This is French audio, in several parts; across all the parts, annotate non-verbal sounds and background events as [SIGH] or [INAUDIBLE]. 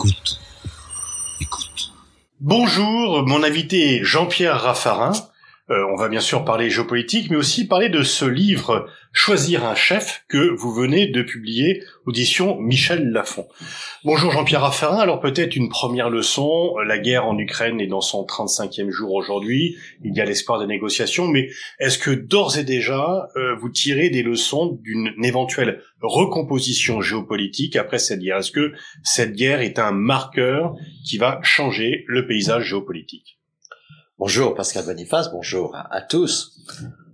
Écoute. Écoute. Bonjour, mon invité est Jean-Pierre Raffarin. On va bien sûr parler géopolitique, mais aussi parler de ce livre Choisir un chef que vous venez de publier, audition Michel Lafon. Bonjour Jean-Pierre Raffarin, alors peut-être une première leçon, la guerre en Ukraine est dans son 35e jour aujourd'hui, il y a l'espoir de négociations, mais est-ce que d'ores et déjà euh, vous tirez des leçons d'une éventuelle recomposition géopolitique après cette guerre? Est-ce que cette guerre est un marqueur qui va changer le paysage géopolitique? Bonjour Pascal Boniface, bonjour à, tous.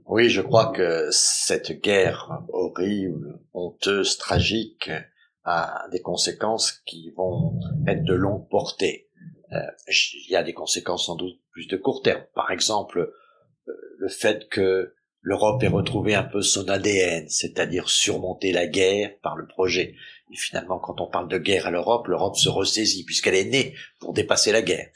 Oui, je crois que cette guerre horrible, honteuse, tragique a des conséquences qui vont être de longue portée. Euh, il y a des conséquences sans doute plus de court terme. Par exemple, euh, le fait que l'Europe ait retrouvé un peu son ADN, c'est-à-dire surmonter la guerre par le projet. Et finalement, quand on parle de guerre à l'Europe, l'Europe se ressaisit puisqu'elle est née pour dépasser la guerre.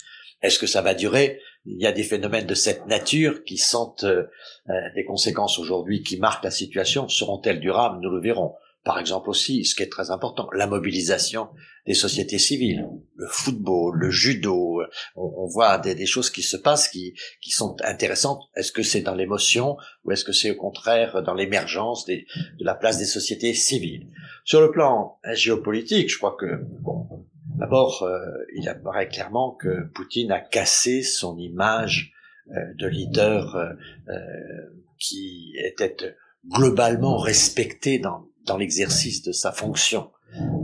Est-ce que ça va durer? Il y a des phénomènes de cette nature qui sont euh, euh, des conséquences aujourd'hui qui marquent la situation. Seront-elles durables? Nous le verrons. Par exemple aussi, ce qui est très important, la mobilisation des sociétés civiles, le football, le judo. On, voit des, choses qui se passent qui, qui sont intéressantes. Est-ce que c'est dans l'émotion ou est-ce que c'est au contraire dans l'émergence de la place des sociétés civiles? Sur le plan géopolitique, je crois que bon, D'abord, euh, il apparaît clairement que Poutine a cassé son image euh, de leader euh, qui était globalement respecté dans, dans l'exercice de sa fonction.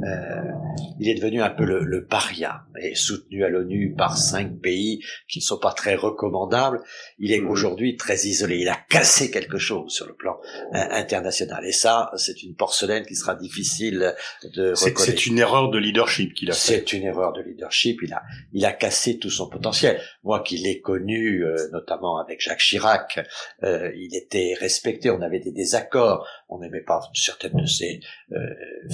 Euh, il est devenu un peu le, le paria et soutenu à l'ONU par cinq pays qui ne sont pas très recommandables. Il est aujourd'hui très isolé. Il a cassé quelque chose sur le plan euh, international. Et ça, c'est une porcelaine qui sera difficile de reconnaître. C'est une erreur de leadership qu'il a fait. C'est une erreur de leadership. Il a, il a cassé tout son potentiel. Moi qui l'ai connu, euh, notamment avec Jacques Chirac, il était respecté. On avait des désaccords. On n'aimait pas certaines de ses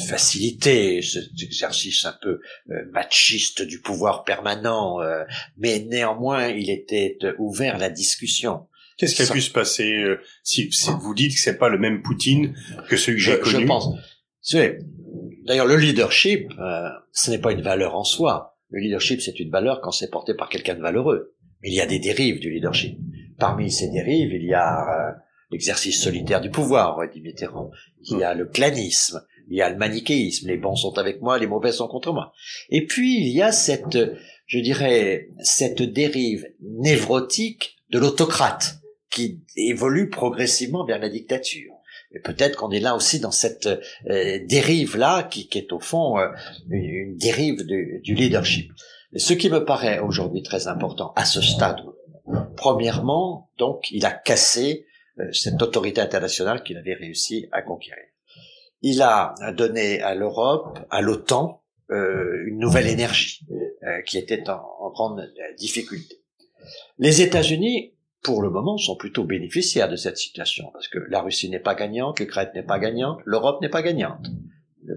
facilités, cet exercice un peu euh, machiste du pouvoir permanent, euh, mais néanmoins il était euh, ouvert à la discussion. Qu'est-ce qui a pu se passer si, vous dites que c'est pas le même Poutine que celui que j'ai connu Je pense. D'ailleurs, le leadership, ce n'est pas une valeur en soi. Le leadership, c'est une valeur quand c'est porté par quelqu'un de valeureux. Mais il y a des dérives du leadership. Parmi ces dérives, il y a l'exercice solitaire du pouvoir, dit Mitterrand. Il y a le clanisme il y a le manichéisme, les bons sont avec moi, les mauvais sont contre moi. Et puis il y a cette, je dirais, cette dérive névrotique de l'autocrate qui évolue progressivement vers la dictature. Et peut-être qu'on est là aussi dans cette euh, dérive-là qui, est au fond euh, une dérive du leadership. ce qui me paraît aujourd'hui très important à ce stade, premièrement, donc, il a cassé euh, cette autorité internationale qu'il avait réussi à conquérir il a donné à l'Europe, à l'OTAN, euh, une nouvelle énergie euh, qui était en, grande difficulté. Les États-Unis, pour le moment, sont plutôt bénéficiaires de cette situation parce que la Russie n'est pas gagnante, l'Ukraine n'est pas gagnante, l'Europe n'est pas gagnante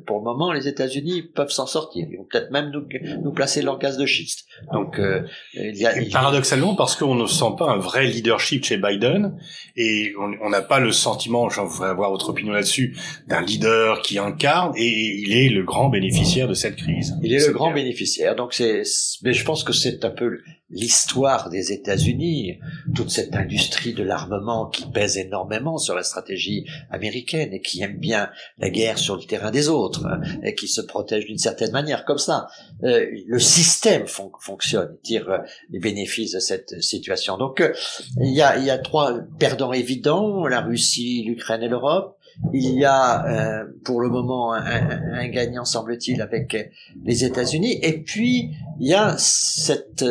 pour le moment, les États-Unis peuvent s'en sortir. Ils vont peut-être même nous, nous placer leur gaz de schiste. Donc, euh, il y a, paradoxalement, parce qu'on ne sent pas un vrai leadership chez Biden, et on n'a pas le sentiment, j'en voudrais avoir votre opinion là-dessus, d'un leader qui incarne, et il est le grand bénéficiaire de cette crise. Il est le grand bénéficiaire. Donc, c'est, mais je pense que c'est un peu l'histoire des États-Unis, toute cette industrie de l'armement qui pèse énormément sur la stratégie américaine et qui aime bien la guerre sur le terrain des autres hein, et qui se protège d'une certaine manière comme ça. Euh, le système fonctionne, tire euh, les bénéfices de cette situation. Donc euh, il y a trois perdants évidents la Russie, l'Ukraine et l'Europe. Il y a euh, pour le moment un, un gagnant, semble-t-il, avec les États-Unis. Et puis, il y a cette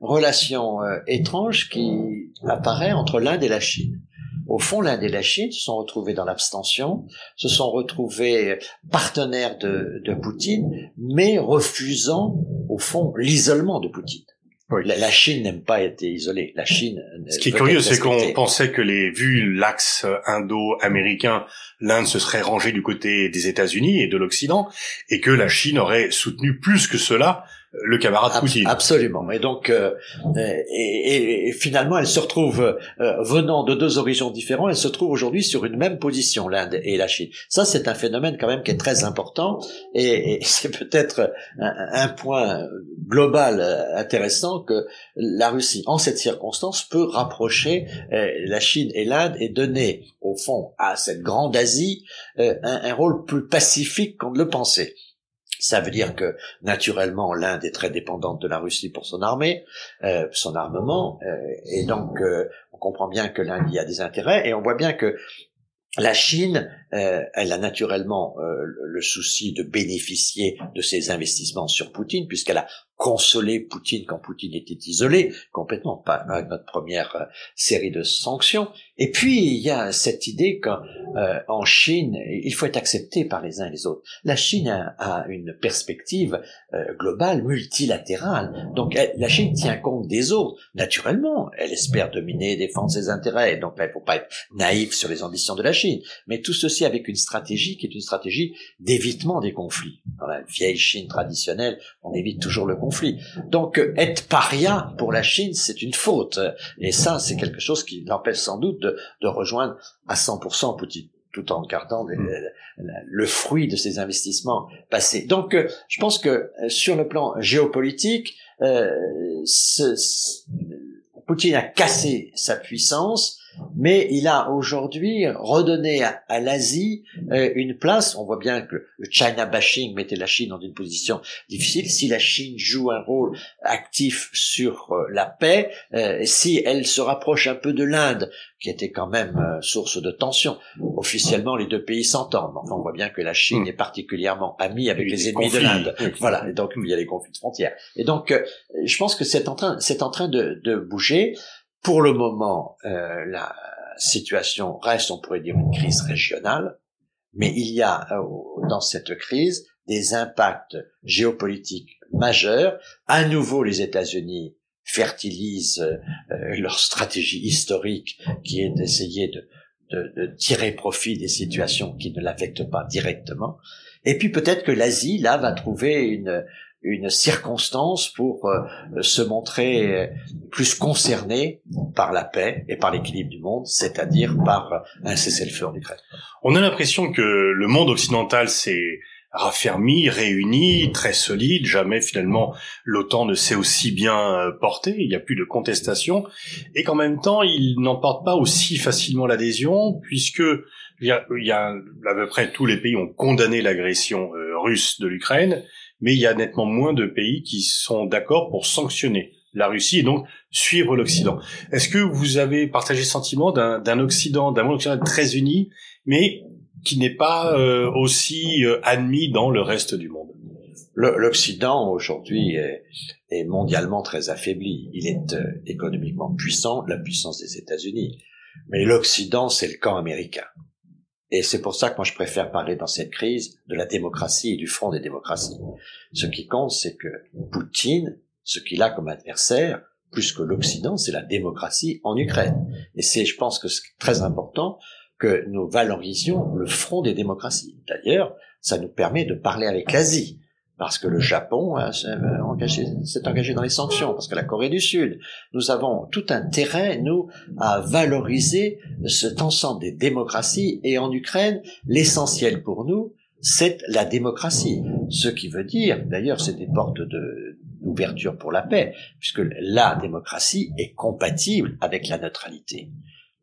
relation euh, étrange qui apparaît entre l'Inde et la Chine. Au fond, l'Inde et la Chine se sont retrouvés dans l'abstention, se sont retrouvés partenaires de, de Poutine, mais refusant, au fond, l'isolement de Poutine. La, Chine n'aime pas être isolée. La Chine. Ce qui est curieux, c'est qu'on pensait que les, vu l'axe indo-américain, l'Inde se serait rangée du côté des États-Unis et de l'Occident, et que la Chine aurait soutenu plus que cela le camarade Poutine. Absolument. Et donc, euh, et, et, finalement, elle se retrouve euh, venant de deux horizons différents, elle se trouve aujourd'hui sur une même position, l'Inde et la Chine. Ça, c'est un phénomène quand même qui est très important, et, et [LAUGHS] c'est peut-être un, un, point global intéressant que la Russie, en cette circonstance, peut rapprocher la Chine et l'Inde et donner, au fond, à cette grande Asie un, un rôle plus pacifique qu'on ne le pensait. Ça veut dire que naturellement l'Inde est très dépendante de la Russie pour son armée, euh, son armement, euh, et donc euh, on comprend bien que l'Inde y a des intérêts, et on voit bien que la Chine, euh, elle a naturellement euh, le souci de bénéficier de ses investissements sur Poutine, puisqu'elle a consolé Poutine quand Poutine était isolé, complètement, pas avec notre première euh, série de sanctions. Et puis, il y a cette idée qu'en Chine, il faut être accepté par les uns et les autres. La Chine a, une perspective globale, multilatérale. Donc, la Chine tient compte des autres. Naturellement, elle espère dominer et défendre ses intérêts. Donc, il ne faut pas être naïf sur les ambitions de la Chine. Mais tout ceci avec une stratégie qui est une stratégie d'évitement des conflits. Dans la vieille Chine traditionnelle, on évite toujours le conflit. Donc être paria pour la Chine, c'est une faute. Et ça, c'est quelque chose qui l'empêche sans doute de, de rejoindre à 100% Poutine tout en gardant le, le, fruit de ses investissements passés. Donc, je pense que sur le plan géopolitique, euh, ce, Poutine a cassé sa puissance mais il a aujourd'hui redonné à, l'Asie euh, une place. On voit bien que le China bashing mettait la Chine dans une position difficile. Si la Chine joue un rôle actif sur euh, la paix, euh, si elle se rapproche un peu de l'Inde, qui était quand même source de tension, officiellement les deux pays s'entendent. Enfin, on voit bien que la Chine hmm. est particulièrement amie avec les ennemis de l'Inde. Voilà, et donc il y a les conflits de frontières. Et donc, je pense que c'est en train, c'est en train de, de bouger. Pour le moment, euh, la situation reste, on pourrait dire, une crise régionale, mais il y a euh, dans cette crise des impacts géopolitiques majeurs. À nouveau, les États-Unis fertilisent euh, leur stratégie historique qui est d'essayer de, de, de, tirer profit des situations qui ne l'affectent pas directement. Et puis peut-être que l'Asie, là, va trouver une, une circonstance pour euh, se montrer euh, plus concerné par la paix et par l'équilibre du monde, c'est-à-dire par un cessez-le-feu en Ukraine. On a l'impression que le monde occidental s'est raffermi, réuni, très solide. Jamais finalement l'OTAN ne s'est aussi bien euh, porté. Il n'y a plus de contestation et qu'en même temps il n'emporte pas aussi facilement l'adhésion puisque il y, a, y a à peu près tous les pays ont condamné l'agression russe de l'Ukraine mais il y a nettement moins de pays qui sont d'accord pour sanctionner la Russie et donc suivre l'Occident. Est-ce que vous avez partagé le sentiment d'un Occident, d'un monde occidental très uni, mais qui n'est pas euh, aussi euh, admis dans le reste du monde? L'Occident aujourd'hui est, est, mondialement très affaibli. Il est euh, économiquement puissant, la puissance des États-Unis, mais l'Occident c'est le camp américain. Et c'est pour ça que moi je préfère parler dans cette crise de la démocratie et du front des démocraties. Ce qui compte, c'est que Poutine, ce qu'il a comme adversaire, plus que l'Occident, c'est la démocratie en Ukraine. Et c'est, je pense que c'est très important que nous valorisions le front des démocraties. D'ailleurs, ça nous permet de parler avec l'Asie parce que le Japon hein, s'est engagé, dans les sanctions, parce que la Corée du Sud. Nous avons tout intérêt, nous, à valoriser cet ensemble des démocraties, et en Ukraine, l'essentiel pour nous, c'est la démocratie. Ce qui veut dire, d'ailleurs, c'est des portes d'ouverture pour la paix, puisque la démocratie est compatible avec la neutralité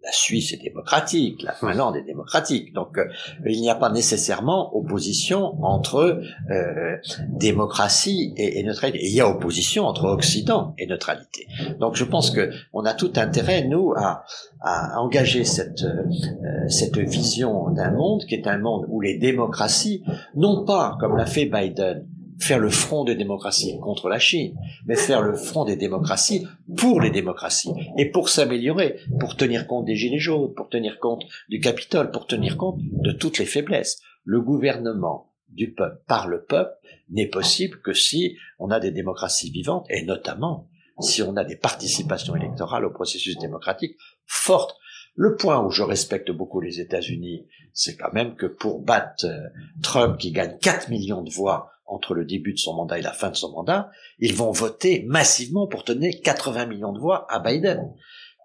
la Suisse est démocratique, la Finlande est démocratique. Donc euh, il n'y a pas nécessairement opposition entre euh, démocratie et, neutralité. il y a opposition entre Occident et neutralité. Donc je pense que on a tout intérêt nous à, à engager cette euh, cette vision d'un monde qui est un monde où les démocraties, non pas comme l'a fait Biden, faire le front des démocraties contre la Chine, mais faire le front des démocraties pour les démocraties et pour s'améliorer, pour tenir compte des gilets jaunes, pour tenir compte du Capitole, pour tenir compte de toutes les faiblesses. Le gouvernement du peuple par le peuple n'est possible que si on a des démocraties vivantes et notamment si on a des participations électorales au processus démocratique fortes. Le point où je respecte beaucoup les États-Unis, c'est quand même que pour battre euh, Trump qui gagne 4 millions de voix entre le début de son mandat et la fin de son mandat, ils vont voter massivement pour donner 80 millions de voix à Biden.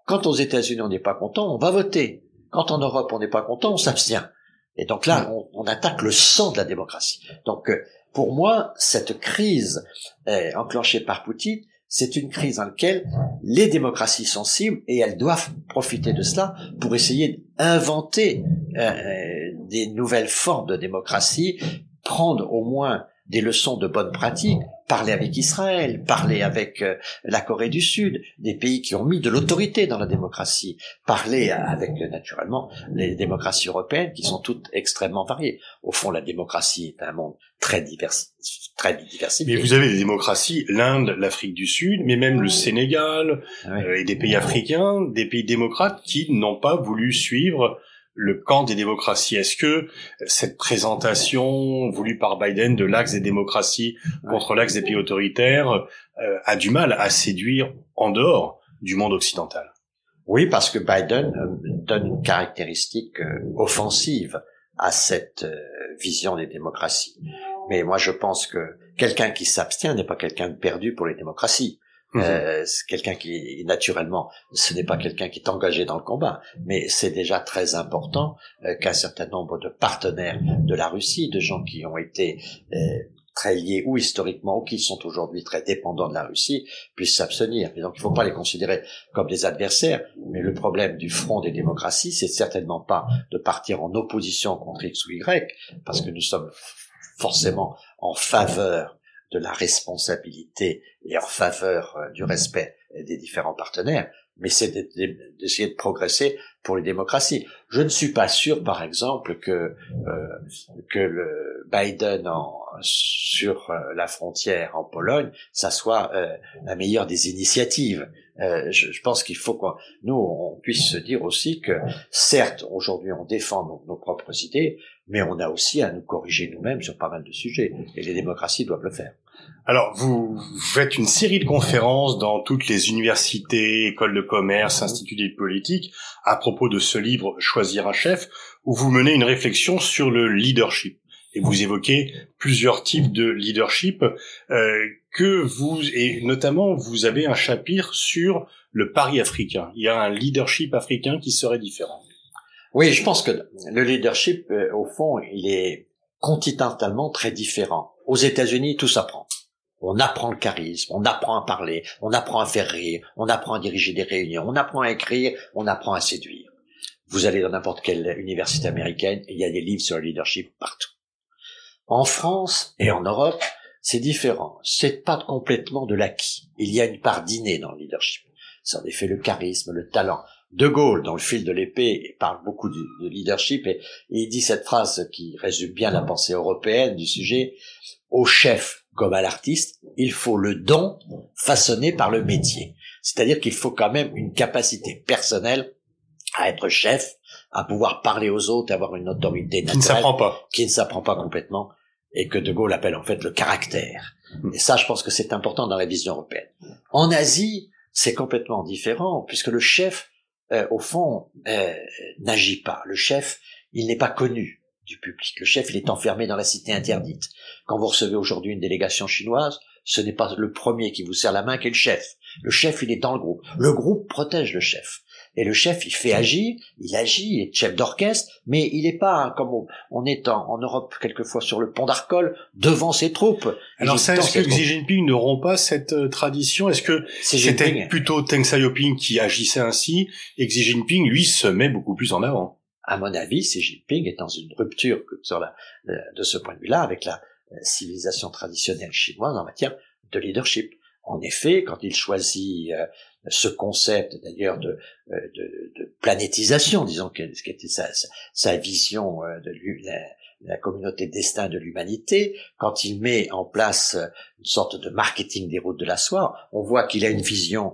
Quand aux États-Unis on n'est pas content, on va voter. Quand en Europe on n'est pas content, on s'abstient. Et donc là, on, attaque le sang de la démocratie. Donc euh, pour moi, cette crise enclenchée par Poutine, c'est une crise dans laquelle les démocraties sont cibles et elles doivent profiter de cela pour essayer d'inventer euh, des nouvelles formes de démocratie, prendre au moins des leçons de bonne pratique, parler avec Israël, parler avec euh, la Corée du Sud, des pays qui ont mis de l'autorité dans la démocratie, parler avec euh, naturellement les démocraties européennes qui sont toutes extrêmement variées. Au fond, la démocratie est un monde très divers, très diversifié. Mais vous avez des démocraties, l'Inde, l'Afrique du Sud, mais même le Sénégal euh, et des pays africains, des pays démocrates qui n'ont pas voulu suivre le camp des démocraties. Est-ce que cette présentation voulue par Biden de l'axe des démocraties contre l'axe des pays autoritaires euh, a du mal à séduire en dehors du monde occidental? Oui, parce que Biden euh, donne une caractéristique euh, offensive à cette vision des démocraties. Mais moi, je pense que quelqu'un qui s'abstient n'est pas quelqu'un de perdu pour les démocraties. Mhm. Euh, c'est quelqu'un qui, naturellement, ce n'est pas quelqu'un qui est engagé dans le combat, mais c'est déjà très important euh, qu'un certain nombre de partenaires de la Russie, de gens qui ont été euh, très liés ou historiquement ou qui sont aujourd'hui très dépendants de la Russie, puissent s'abstenir. Donc il ne faut pas les considérer comme des adversaires, mais le problème du front des démocraties, c'est certainement pas de partir en opposition contre X ou Y, parce que nous sommes forcément en faveur de la responsabilité et en faveur euh, du respect des différents partenaires, mais c'est d'essayer de progresser pour les démocraties. Je ne suis pas sûr, par exemple, que euh, que le Biden en, sur euh, la frontière en Pologne, ça soit la meilleure des initiatives. Je, je, pense qu'il faut qu'on nous on puisse se dire aussi que certes aujourd'hui on défend nos, nos propres idées, mais on a aussi à nous corriger nous-mêmes sur pas mal de sujets, et les démocraties doivent le faire. Alors, vous faites une série de conférences dans toutes les universités, écoles de commerce, instituts d'études politiques, à propos de ce livre Choisir un chef, où vous menez une réflexion sur le leadership. Et vous évoquez plusieurs types de leadership euh, que vous et notamment vous avez un chapitre sur le pari africain. Il y a un leadership africain qui serait différent. Oui, je pense que le leadership, euh, au fond, il est continentalement très différent. Aux États-Unis, tout s'apprend. On apprend le charisme, on apprend à parler, on apprend à faire rire, on apprend à diriger des réunions, on apprend à écrire, on apprend à séduire. Vous allez dans n'importe quelle université américaine il y a des livres sur le leadership partout. En France et en Europe, c'est différent. C'est pas complètement de l'acquis. Il y a une part d'inné dans le leadership. C'est en effet le charisme, le talent. De Gaulle, dans le fil de l'épée, parle beaucoup de, leadership et, il dit cette phrase qui résume bien la pensée européenne du sujet. Au chef comme à l'artiste, il faut le don façonné par le métier. C'est-à-dire qu'il faut quand même une capacité personnelle à être chef, à pouvoir parler aux autres, avoir une autorité naturelle. Qui ne s'apprend pas. Qui ne s'apprend pas complètement. Et que De Gaulle appelle en fait le caractère. Et ça, je pense que c'est important dans la vision européenne. En Asie, c'est complètement différent, puisque le chef, euh, au fond, euh, n'agit pas. Le chef, il n'est pas connu du public. Le chef, il est enfermé dans la cité interdite. Quand vous recevez aujourd'hui une délégation chinoise, ce n'est pas le premier qui vous serre la main qui est le chef. Le chef, il est dans le groupe. Le groupe protège le chef. Et le chef, il fait agir, il agit, il est chef d'orchestre, mais il n'est pas, comme on, est en, Europe quelquefois sur le pont d'Arcole, devant ses troupes. Alors ça, est-ce que Xi Jinping n'auront pas cette euh, tradition? Est-ce que c'était plutôt Deng Xiaoping qui agissait ainsi, et Xi Jinping, lui, se met beaucoup plus en avant? À mon avis, Xi Jinping est dans une rupture euh, de ce point de vue-là avec la euh, civilisation traditionnelle chinoise en matière de leadership. En effet, quand il choisit euh, ce concept d'ailleurs de, planétisation, disons ce qui était sa, sa vision de la, la communauté destin de l'humanité, quand il met en place une sorte de marketing des routes de la soie, on voit qu'il a une vision,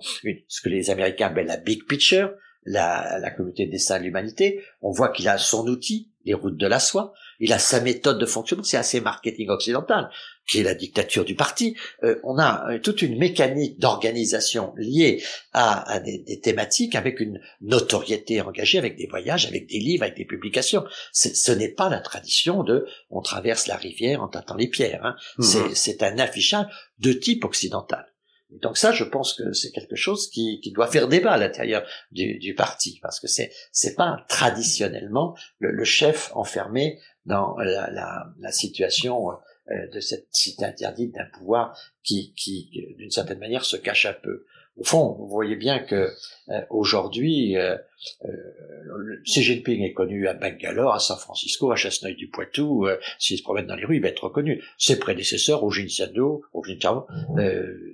ce que les Américains appellent la big picture, la, la communauté des saints de l'humanité, on voit qu'il a son outil, les routes de la soie, il a sa méthode de fonctionnement, c'est assez marketing occidental, qui est la dictature du parti. Euh, on a euh, toute une mécanique d'organisation liée à, des, des, thématiques avec une notoriété engagée, avec des voyages, avec des livres, avec des publications. Ce n'est pas la tradition de on traverse la rivière en tâtant les pierres. Hein. Mhm. C'est un affichage de type occidental. Donc ça, je pense que c'est quelque chose qui, qui, doit faire débat à l'intérieur du, du, parti, parce que c'est c'est pas traditionnellement le, le, chef enfermé dans la, la, la situation euh, de cette cité interdite d'un pouvoir qui, qui d'une certaine manière, se cache un peu. Au fond, vous voyez bien que euh, aujourd'hui, euh, euh, Xi Jinping est connu à Bangalore, à San Francisco, à Chasseneuil-du-Poitou. Euh, S'il se promène dans les rues, il va être reconnu. Ses prédécesseurs, Hu Jintao, euh,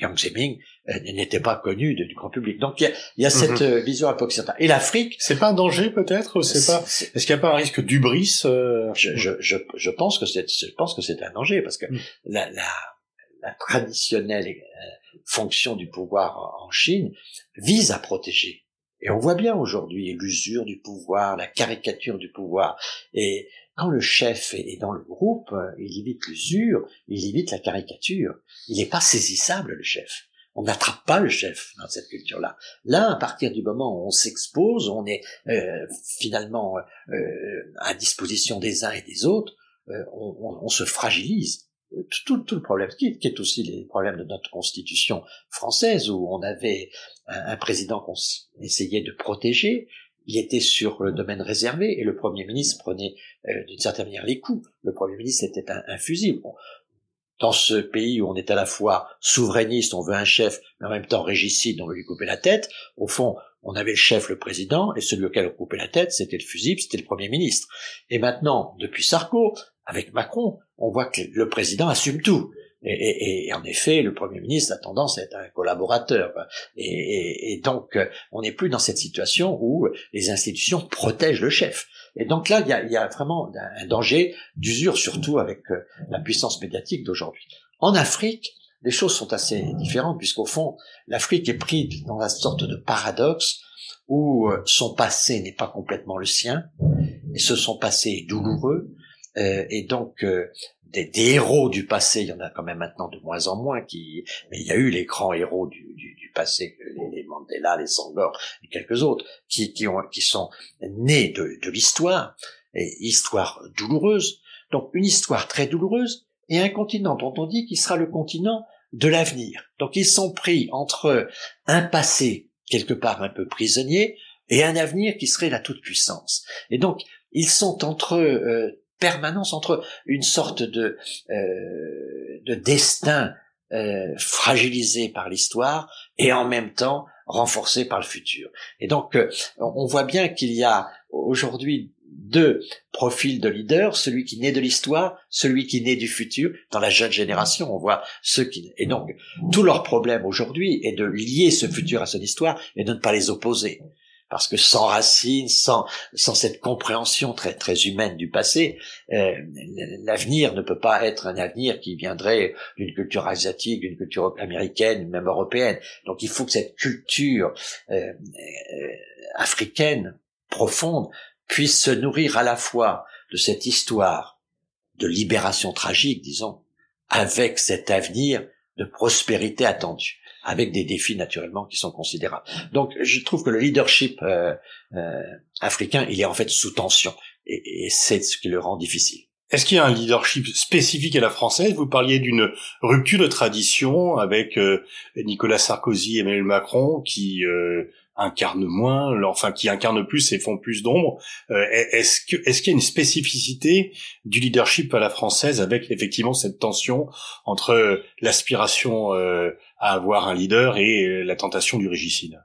Yang Zemin, euh, n'était pas connu du grand public. Donc il y a, il y a cette mhm. vision un peu occidentale. Et l'Afrique, c'est pas un danger peut-être C'est pas. Est-ce qu'il n'y a pas un risque d'ubris je, je, je, je, pense que c'est, je pense que c'est un danger parce que mm. la, la, la traditionnelle fonction du pouvoir en Chine vise à protéger. Et on voit bien aujourd'hui l'usure du pouvoir, la caricature du pouvoir. Et quand le chef est dans le groupe, il évite l'usure, il évite la caricature. Il n'est pas saisissable, le chef. On n'attrape pas le chef dans cette culture-là. Là, à partir du moment où on s'expose, on est euh, finalement euh, à disposition des uns et des autres, euh, on, on, se fragilise tout, tout, le problème, qui est aussi les problèmes de notre constitution française, où on avait un, président qu'on essayait de protéger, il était sur le domaine réservé, et le Premier ministre prenait euh, d'une certaine manière les coups. Le Premier ministre était un, un fusible. dans ce pays où on est à la fois souverainiste, on veut un chef, mais en même temps régicide, on veut lui couper la tête, au fond, on avait le chef, le président, et celui auquel on coupait la tête, c'était le fusible, c'était le Premier ministre. Et maintenant, depuis Sarko, avec Macron, on voit que le président assume tout. Et, en effet, le Premier ministre a tendance à être un collaborateur. Et, donc, on n'est plus dans cette situation où les institutions protègent le chef. Et donc là, il y a, y a vraiment un danger d'usure, surtout avec euh, la puissance médiatique d'aujourd'hui. En Afrique, les choses sont assez différentes, puisqu'au fond, l'Afrique est prise dans une sorte de paradoxe où euh, son passé n'est pas complètement le sien, et ce son passé est douloureux, et donc euh, des, héros du passé, il y en a quand même maintenant de moins en moins qui, mais il y a eu les grands héros du, du, du passé, les, Mandela, les Sangor et quelques autres, qui, qui, ont, qui sont nés de, de l'histoire, et histoire douloureuse, donc une histoire très douloureuse, et un continent dont on dit qu'il sera le continent de l'avenir. Donc ils sont pris entre un passé quelque part un peu prisonnier et un avenir qui serait la toute-puissance. Et donc ils sont entre euh, permanence entre une sorte de, euh, de destin euh, fragilisé par l'histoire et en même temps renforcé par le futur. Et donc, euh, on voit bien qu'il y a aujourd'hui deux profils de leaders, celui qui naît de l'histoire, celui qui naît du futur. Dans la jeune génération, on voit ceux qui... Et donc, tout leur problème aujourd'hui est de lier ce futur à son histoire et de ne pas les opposer parce que sans racines, sans, sans cette compréhension très, très humaine du passé, euh, l'avenir ne peut pas être un avenir qui viendrait d'une culture asiatique, d'une culture américaine, même européenne. Donc il faut que cette culture euh, euh, africaine profonde puisse se nourrir à la fois de cette histoire de libération tragique, disons, avec cet avenir de prospérité attendue avec des défis naturellement qui sont considérables. Donc je trouve que le leadership euh, euh, africain, il est en fait sous tension, et, et c'est ce qui le rend difficile. Est-ce qu'il y a un leadership spécifique à la française? Vous parliez d'une rupture de tradition avec euh, Nicolas Sarkozy et Emmanuel Macron qui euh, incarnent moins, enfin qui incarnent plus et font plus d'ombre. Euh, est-ce que est-ce qu'il y a une spécificité du leadership à la française avec effectivement cette tension entre l'aspiration à avoir un leader et la tentation du régicide?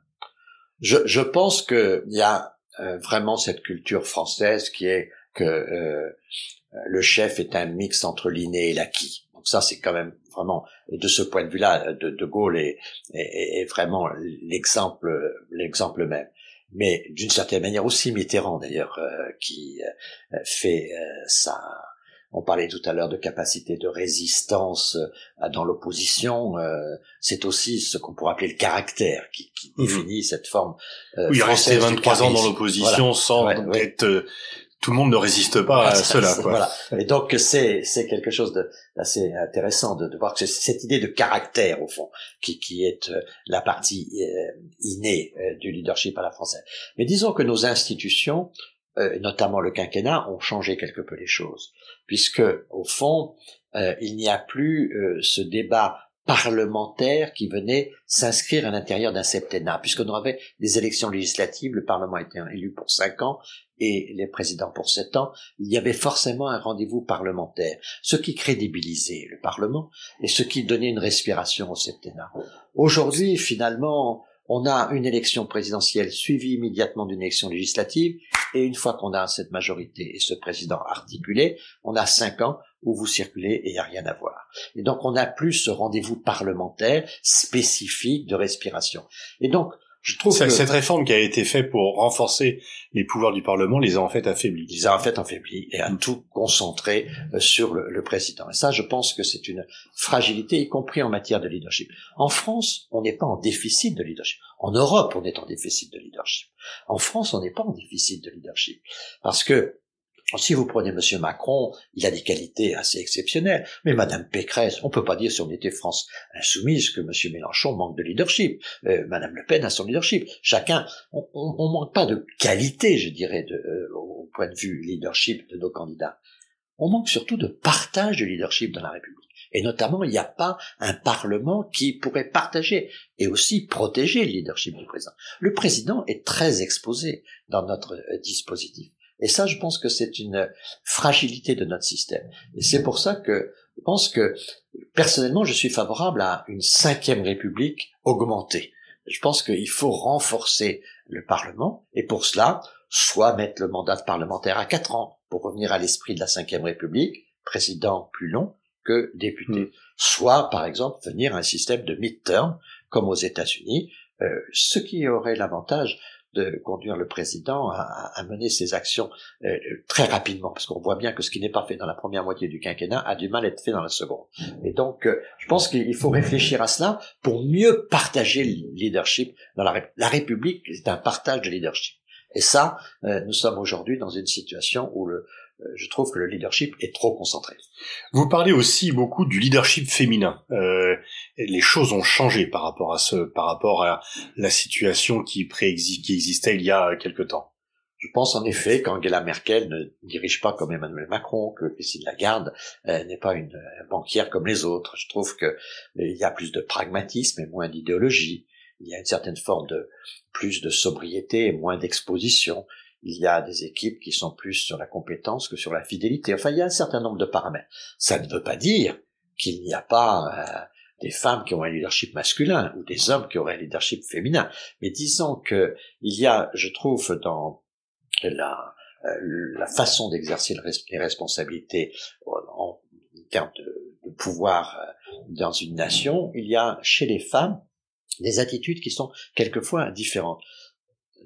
Je, je pense qu'il y a vraiment cette culture française qui est que euh, le chef est un mix entre l'inné et l'acquis. Donc ça, c'est quand même vraiment, de ce point de vue-là, de, de Gaulle est, est, vraiment l'exemple, l'exemple même. Mais d'une certaine manière aussi Mitterrand d'ailleurs, euh, qui euh, fait ça. On parlait tout à l'heure de capacité de résistance dans l'opposition. c'est aussi ce qu'on pourrait appeler le caractère qui, qui mhm. définit cette forme. oui, il restait 23 ans dans l'opposition sans être tout le monde ne résiste pas à cela. Quoi. Voilà. Et donc c'est c'est quelque chose d'assez intéressant de, de, voir que c'est cette idée de caractère au fond qui qui est euh, la partie euh, innée euh, du leadership à la française. Mais disons que nos institutions, notamment le quinquennat, ont changé quelque peu les choses, puisque au fond il n'y a plus ce débat parlementaire qui venait s'inscrire à l'intérieur d'un septennat, puisqu'on avait des élections législatives, le Parlement était élu pour cinq ans et les présidents pour sept ans, il y avait forcément un rendez-vous parlementaire, ce qui crédibilisait le Parlement et ce qui donnait une respiration au septennat. Aujourd'hui, finalement, on a une élection présidentielle suivie immédiatement d'une élection législative, et une fois qu'on a cette majorité et ce président articulé, on a cinq ans où vous circulez et il n'y a rien à voir. Et donc on n'a plus ce rendez-vous parlementaire spécifique de respiration. Et donc je trouve que cette réforme qui a été faite pour renforcer les pouvoirs du Parlement les a en fait affaiblis. Les a en fait affaiblis et a tout concentré euh, sur le, le, président. Et ça, je pense que c'est une fragilité, y compris en matière de leadership. En France, on n'est pas en déficit de leadership. En Europe, on est en déficit de leadership. En France, on n'est pas en déficit de leadership parce que si vous prenez Monsieur Macron, il a des qualités assez exceptionnelles. Mais Madame Pécresse, on peut pas dire si on était France insoumise que Monsieur Mélenchon manque de leadership. Euh, Madame Le Pen a son leadership. Chacun, on, on, manque pas de qualité, je dirais, de, euh, au point de vue leadership de nos candidats. On manque surtout de partage de leadership dans la République. Et notamment, il n'y a pas un Parlement qui pourrait partager et aussi protéger le leadership du président. Le président est très exposé dans notre euh, dispositif. Et ça, je pense que c'est une fragilité de notre système. Et c'est pour ça que je pense que personnellement, je suis favorable à une cinquième république augmentée. Je pense qu'il faut renforcer le Parlement et pour cela, soit mettre le mandat parlementaire à quatre ans pour revenir à l'esprit de la cinquième république, président plus long que député, mmh. soit par exemple venir à un système de mid-term comme aux États-Unis, euh, ce qui aurait l'avantage de conduire le président à, à mener ses actions euh, très rapidement, parce qu'on voit bien que ce qui n'est pas fait dans la première moitié du quinquennat a du mal à être fait dans la seconde. Et donc, euh, je pense qu'il faut réfléchir à cela pour mieux partager le leadership dans la, la République. C'est un partage de leadership. Et ça, euh, nous sommes aujourd'hui dans une situation où le, je trouve que le leadership est trop concentré. Vous parlez aussi beaucoup du leadership féminin. Euh, les choses ont changé par rapport à ce, par rapport à la situation qui préexiste, qui existait il y a quelque temps. Je pense en effet qu'Angela Merkel ne dirige pas comme Emmanuel Macron, que Christine Lagarde euh, n'est pas une banquière comme les autres. Je trouve que il y a plus de pragmatisme et moins d'idéologie. Il y a une certaine forme de plus de sobriété et moins d'exposition il y a des équipes qui sont plus sur la compétence que sur la fidélité. Enfin, il y a un certain nombre de paramètres. Ça ne veut pas dire qu'il n'y a pas euh, des femmes qui ont un leadership masculin ou des hommes qui auraient un leadership féminin. Mais disons que il y a, je trouve, dans la, euh, façon d'exercer les responsabilités en, termes de, de pouvoir euh, dans une nation, il y a chez les femmes des attitudes qui sont quelquefois différentes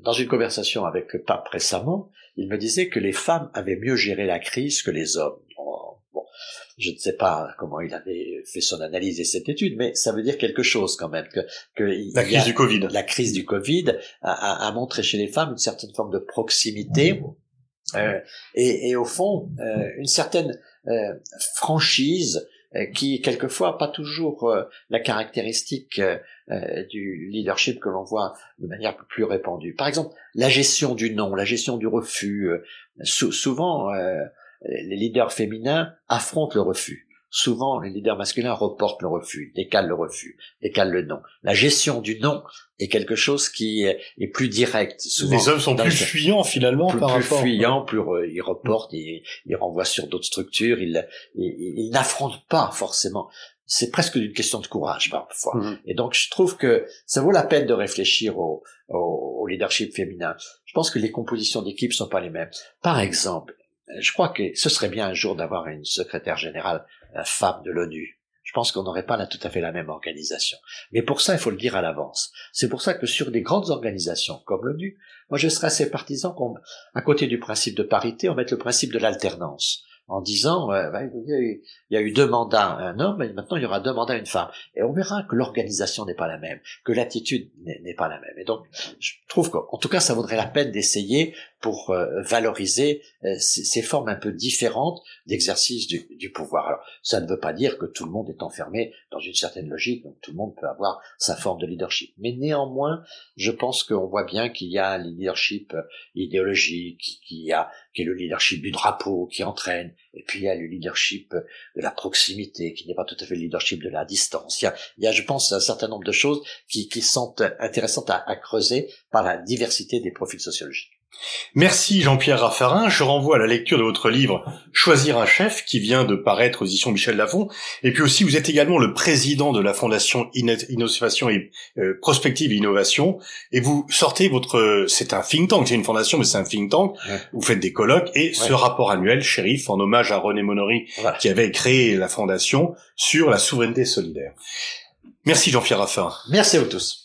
dans une conversation avec le pape récemment, il me disait que les femmes avaient mieux géré la crise que les hommes. Bon, je ne sais pas comment il avait fait son analyse et cette étude, mais ça veut dire quelque chose quand même. Que, que la crise du Covid. La crise du Covid a, a, montré chez les femmes une certaine forme de proximité euh, et, et, au fond euh, une certaine euh, franchise euh, qui quelquefois pas toujours euh, la caractéristique euh, du leadership que l'on voit de manière plus répandue. Par exemple, la gestion du non, la gestion du refus. souvent, les leaders féminins affrontent le refus. Souvent, les leaders masculins reportent le refus, décalent le refus, décalent le non. La gestion du non est quelque chose qui est, plus direct. Souvent, les hommes sont plus fuyants finalement plus, par plus rapport. Fuyants, plus ils reportent, ils, ils renvoient sur d'autres structures. Ils, ils, n'affrontent pas forcément. C'est presque une question de courage parfois. Mhm. Et donc, je trouve que ça vaut la peine de réfléchir au, au, au leadership féminin. Je pense que les compositions d'équipe sont pas les mêmes. Par exemple, je crois que ce serait bien un jour d'avoir une secrétaire générale femme de l'ONU. Je pense qu'on n'aurait pas là tout à fait la même organisation. Mais pour ça, il faut le dire à l'avance. C'est pour ça que sur des grandes organisations comme l'ONU, moi je serais assez partisan qu'on, à côté du principe de parité, on mette le principe de l'alternance. En disant, euh, bah, il, y a eu, y a eu deux mandats un homme, et maintenant il y aura deux mandats une femme. Et on verra que l'organisation n'est pas la même, que l'attitude n'est pas la même. Et donc, je trouve qu'en tout cas, ça vaudrait la peine d'essayer pour euh, valoriser euh, ces, ces, formes un peu différentes d'exercice du, du, pouvoir. Alors, ça ne veut pas dire que tout le monde est enfermé dans une certaine logique, donc tout le monde peut avoir sa forme de leadership. Mais néanmoins, je pense qu'on voit bien qu'il y a un leadership euh, idéologique, qu'il y a qui est le leadership du drapeau qui entraîne, et puis il y a le leadership de la proximité, qui n'est pas tout à fait le leadership de la distance. Il y a, il y a je pense, un certain nombre de choses qui, qui sont intéressantes à, à creuser par la diversité des profils sociologiques. Merci Jean-Pierre Raffarin. Je renvoie à la lecture de votre livre Choisir un chef qui vient de paraître aux éditions Michel Lafon. Et puis aussi, vous êtes également le président de la Fondation Innovation et euh, Prospective et Innovation. Et vous sortez votre, c'est un think tank, c'est une fondation, mais c'est un think tank. Vous faites des colloques et ce rapport annuel, shérif, en hommage à René Monory, qui avait créé la fondation sur la souveraineté solidaire. Merci Jean-Pierre Raffarin. Merci à vous tous.